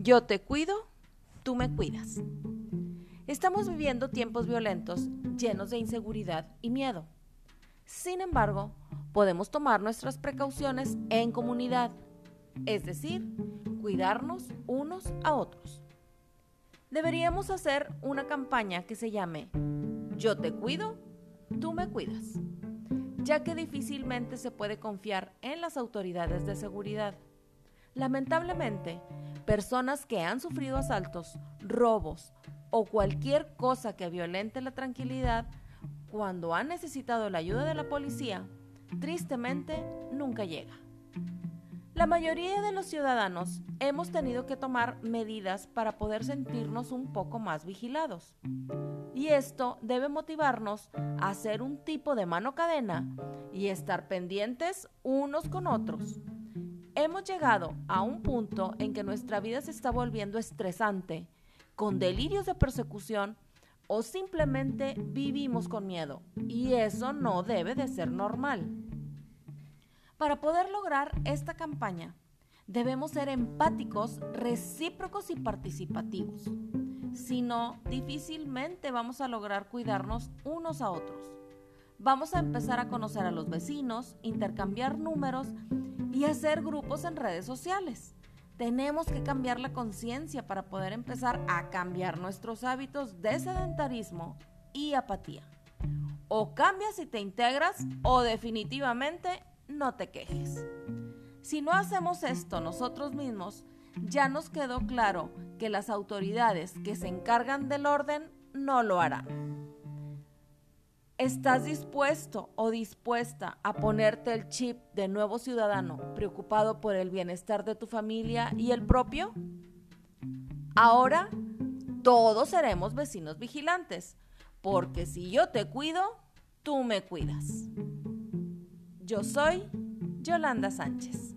Yo te cuido, tú me cuidas. Estamos viviendo tiempos violentos llenos de inseguridad y miedo. Sin embargo, podemos tomar nuestras precauciones en comunidad, es decir, cuidarnos unos a otros. Deberíamos hacer una campaña que se llame Yo te cuido, tú me cuidas, ya que difícilmente se puede confiar en las autoridades de seguridad. Lamentablemente, personas que han sufrido asaltos, robos o cualquier cosa que violente la tranquilidad, cuando han necesitado la ayuda de la policía, tristemente nunca llega. La mayoría de los ciudadanos hemos tenido que tomar medidas para poder sentirnos un poco más vigilados. Y esto debe motivarnos a hacer un tipo de mano cadena y estar pendientes unos con otros Hemos llegado a un punto en que nuestra vida se está volviendo estresante, con delirios de persecución o simplemente vivimos con miedo y eso no debe de ser normal. Para poder lograr esta campaña, debemos ser empáticos, recíprocos y participativos. Si no, difícilmente vamos a lograr cuidarnos unos a otros. Vamos a empezar a conocer a los vecinos, intercambiar números y hacer grupos en redes sociales. Tenemos que cambiar la conciencia para poder empezar a cambiar nuestros hábitos de sedentarismo y apatía. O cambias y te integras o definitivamente no te quejes. Si no hacemos esto nosotros mismos, ya nos quedó claro que las autoridades que se encargan del orden no lo harán. ¿Estás dispuesto o dispuesta a ponerte el chip de nuevo ciudadano preocupado por el bienestar de tu familia y el propio? Ahora todos seremos vecinos vigilantes, porque si yo te cuido, tú me cuidas. Yo soy Yolanda Sánchez.